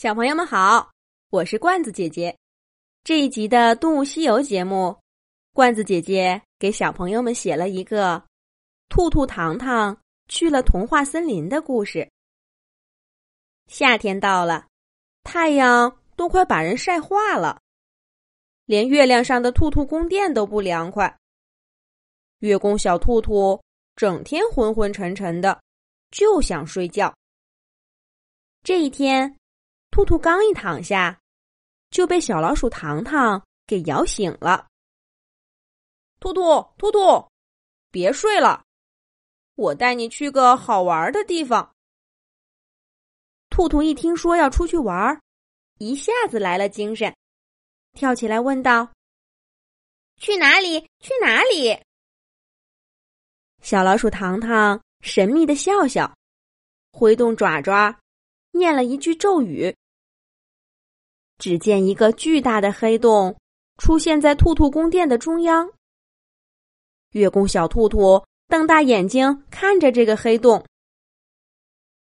小朋友们好，我是罐子姐姐。这一集的《动物西游》节目，罐子姐姐给小朋友们写了一个兔兔糖糖去了童话森林的故事。夏天到了，太阳都快把人晒化了，连月亮上的兔兔宫殿都不凉快。月宫小兔兔整天昏昏沉沉的，就想睡觉。这一天。兔兔刚一躺下，就被小老鼠糖糖给摇醒了。兔兔，兔兔，别睡了，我带你去个好玩的地方。兔兔一听说要出去玩，一下子来了精神，跳起来问道：“去哪里？去哪里？”小老鼠糖糖神秘的笑笑，挥动爪爪，念了一句咒语。只见一个巨大的黑洞出现在兔兔宫殿的中央。月宫小兔兔瞪大眼睛看着这个黑洞，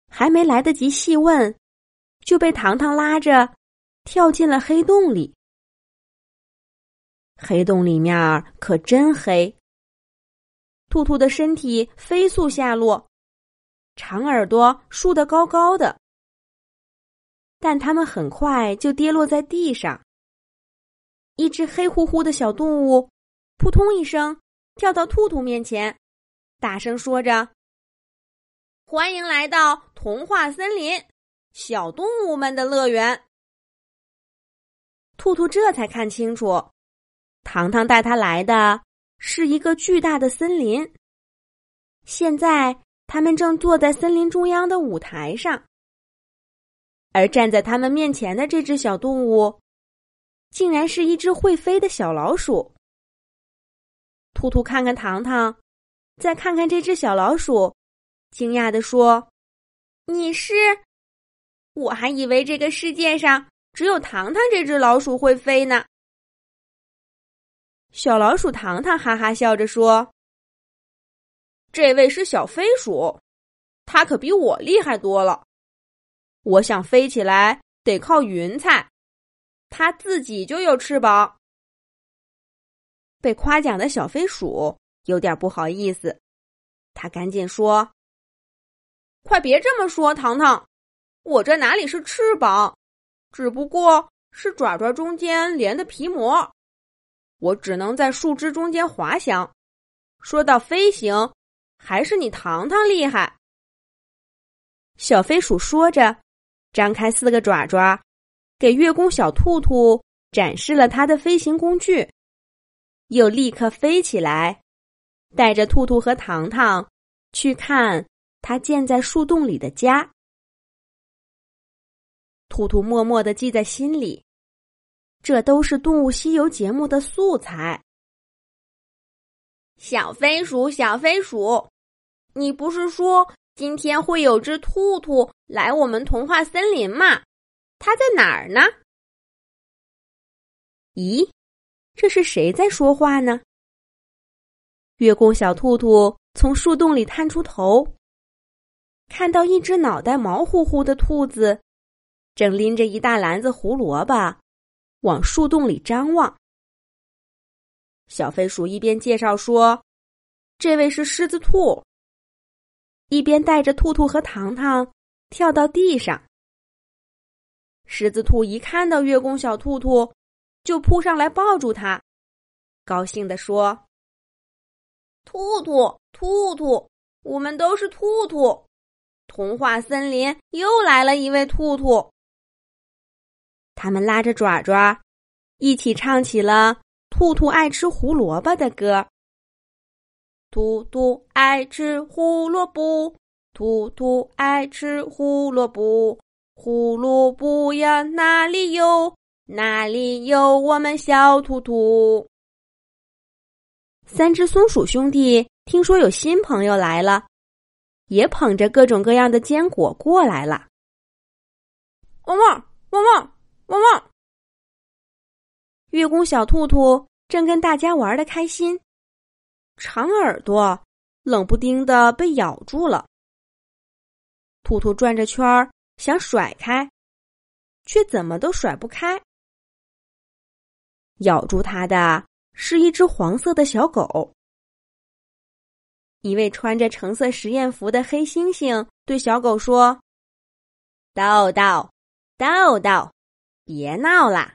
还没来得及细问，就被糖糖拉着跳进了黑洞里。黑洞里面可真黑。兔兔的身体飞速下落，长耳朵竖得高高的。但它们很快就跌落在地上。一只黑乎乎的小动物，扑通一声跳到兔兔面前，大声说着：“欢迎来到童话森林，小动物们的乐园。”兔兔这才看清楚，糖糖带他来的是一个巨大的森林。现在，他们正坐在森林中央的舞台上。而站在他们面前的这只小动物，竟然是一只会飞的小老鼠。兔兔看看糖糖，再看看这只小老鼠，惊讶的说：“你是？我还以为这个世界上只有糖糖这只老鼠会飞呢。”小老鼠糖糖哈哈笑着说：“这位是小飞鼠，它可比我厉害多了。”我想飞起来得靠云彩，它自己就有翅膀。被夸奖的小飞鼠有点不好意思，他赶紧说：“快别这么说，糖糖，我这哪里是翅膀，只不过是爪爪中间连的皮膜，我只能在树枝中间滑翔。说到飞行，还是你糖糖厉害。”小飞鼠说着。张开四个爪爪，给月宫小兔兔展示了它的飞行工具，又立刻飞起来，带着兔兔和糖糖去看它建在树洞里的家。兔兔默默的记在心里，这都是《动物西游》节目的素材。小飞鼠，小飞鼠，你不是说？今天会有只兔兔来我们童话森林吗？它在哪儿呢？咦，这是谁在说话呢？月宫小兔兔从树洞里探出头，看到一只脑袋毛乎乎的兔子，正拎着一大篮子胡萝卜，往树洞里张望。小飞鼠一边介绍说：“这位是狮子兔。”一边带着兔兔和糖糖跳到地上，狮子兔一看到月宫小兔兔，就扑上来抱住它，高兴地说：“兔兔，兔兔，我们都是兔兔，童话森林又来了一位兔兔。”他们拉着爪爪，一起唱起了《兔兔爱吃胡萝卜》的歌。兔兔爱吃胡萝卜，兔兔爱吃胡萝卜，胡萝卜呀哪里有？哪里有我们小兔兔？三只松鼠兄弟听说有新朋友来了，也捧着各种各样的坚果过来了。汪汪汪汪汪汪！月宫小兔兔正跟大家玩的开心。长耳朵冷不丁的被咬住了，兔兔转着圈儿想甩开，却怎么都甩不开。咬住它的是一只黄色的小狗。一位穿着橙色实验服的黑猩猩对小狗说：“豆豆，豆豆，别闹了，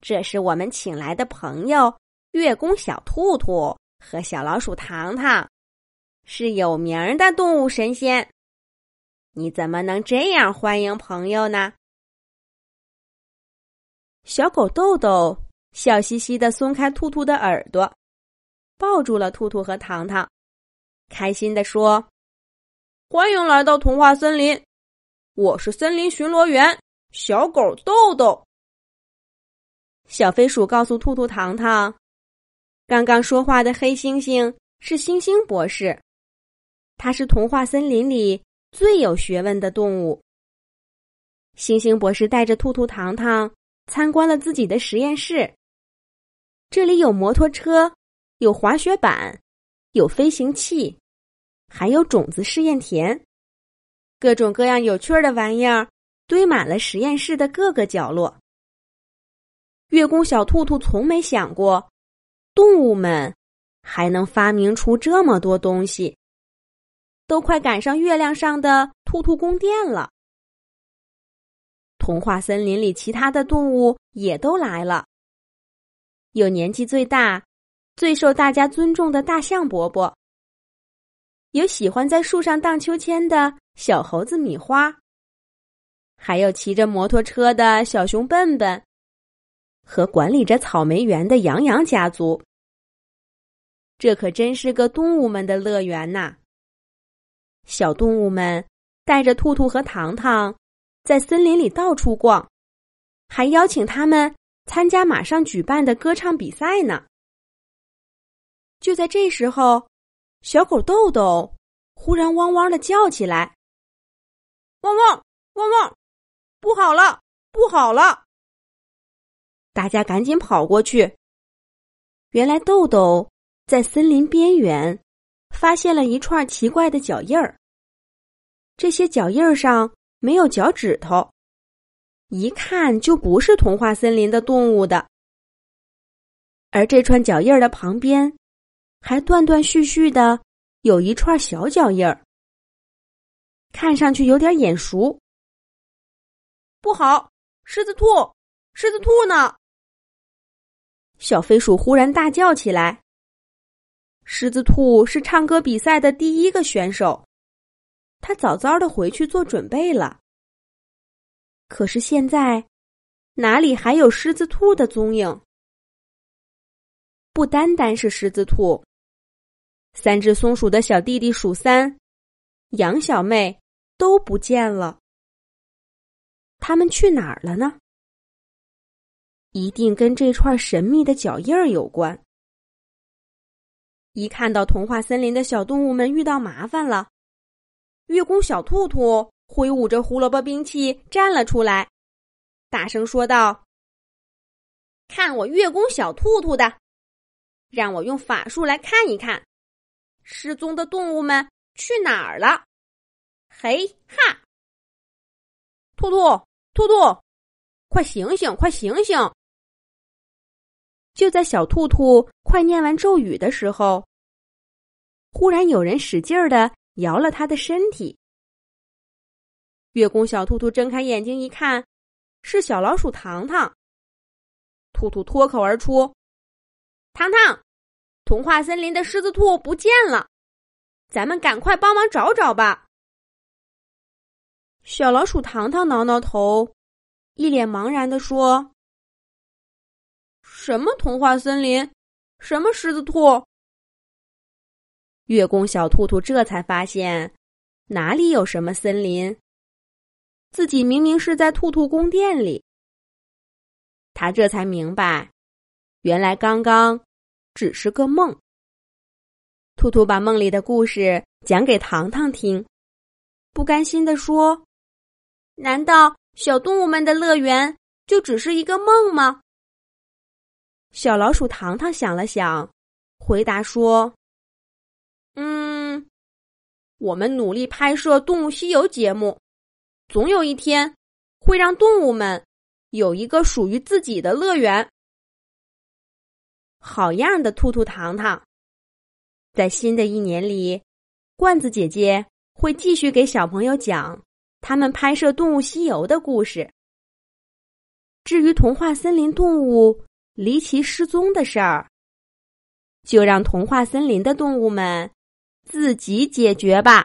这是我们请来的朋友月宫小兔兔和小老鼠糖糖，是有名的动物神仙。你怎么能这样欢迎朋友呢？”小狗豆豆笑嘻嘻的松开兔兔的耳朵，抱住了兔兔和糖糖。开心的说：“欢迎来到童话森林，我是森林巡逻员小狗豆豆。”小飞鼠告诉兔兔糖糖：“刚刚说话的黑猩猩是星星博士，他是童话森林里最有学问的动物。”星星博士带着兔兔糖糖参观了自己的实验室，这里有摩托车，有滑雪板，有飞行器。还有种子试验田，各种各样有趣的玩意儿堆满了实验室的各个角落。月宫小兔兔从没想过，动物们还能发明出这么多东西，都快赶上月亮上的兔兔宫殿了。童话森林里其他的动物也都来了，有年纪最大、最受大家尊重的大象伯伯。有喜欢在树上荡秋千的小猴子米花，还有骑着摩托车的小熊笨笨，和管理着草莓园的羊羊家族。这可真是个动物们的乐园呐！小动物们带着兔兔和糖糖在森林里到处逛，还邀请他们参加马上举办的歌唱比赛呢。就在这时候。小狗豆豆忽然汪汪的叫起来：“汪汪汪汪！不好了，不好了！”大家赶紧跑过去。原来豆豆在森林边缘发现了一串奇怪的脚印儿。这些脚印儿上没有脚趾头，一看就不是童话森林的动物的。而这串脚印儿的旁边。还断断续续的有一串小脚印儿，看上去有点眼熟。不好，狮子兔，狮子兔呢？小飞鼠忽然大叫起来。狮子兔是唱歌比赛的第一个选手，他早早的回去做准备了。可是现在哪里还有狮子兔的踪影？不单单是狮子兔。三只松鼠的小弟弟鼠三、羊小妹都不见了，他们去哪儿了呢？一定跟这串神秘的脚印儿有关。一看到童话森林的小动物们遇到麻烦了，月宫小兔兔挥舞着胡萝卜兵器站了出来，大声说道：“看我月宫小兔兔的，让我用法术来看一看。”失踪的动物们去哪儿了？嘿哈！兔兔，兔兔，快醒醒，快醒醒！就在小兔兔快念完咒语的时候，忽然有人使劲儿的摇了他的身体。月宫小兔兔睁开眼睛一看，是小老鼠糖糖。兔兔脱口而出：“糖糖！”童话森林的狮子兔不见了，咱们赶快帮忙找找吧。小老鼠糖糖挠挠头，一脸茫然的说：“什么童话森林？什么狮子兔？”月宫小兔兔这才发现，哪里有什么森林？自己明明是在兔兔宫殿里。他这才明白，原来刚刚。只是个梦。兔兔把梦里的故事讲给糖糖听，不甘心的说：“难道小动物们的乐园就只是一个梦吗？”小老鼠糖糖想了想，回答说：“嗯，我们努力拍摄《动物西游》节目，总有一天会让动物们有一个属于自己的乐园。好样的，兔兔糖糖！在新的一年里，罐子姐姐会继续给小朋友讲他们拍摄《动物西游》的故事。至于童话森林动物离奇失踪的事儿，就让童话森林的动物们自己解决吧。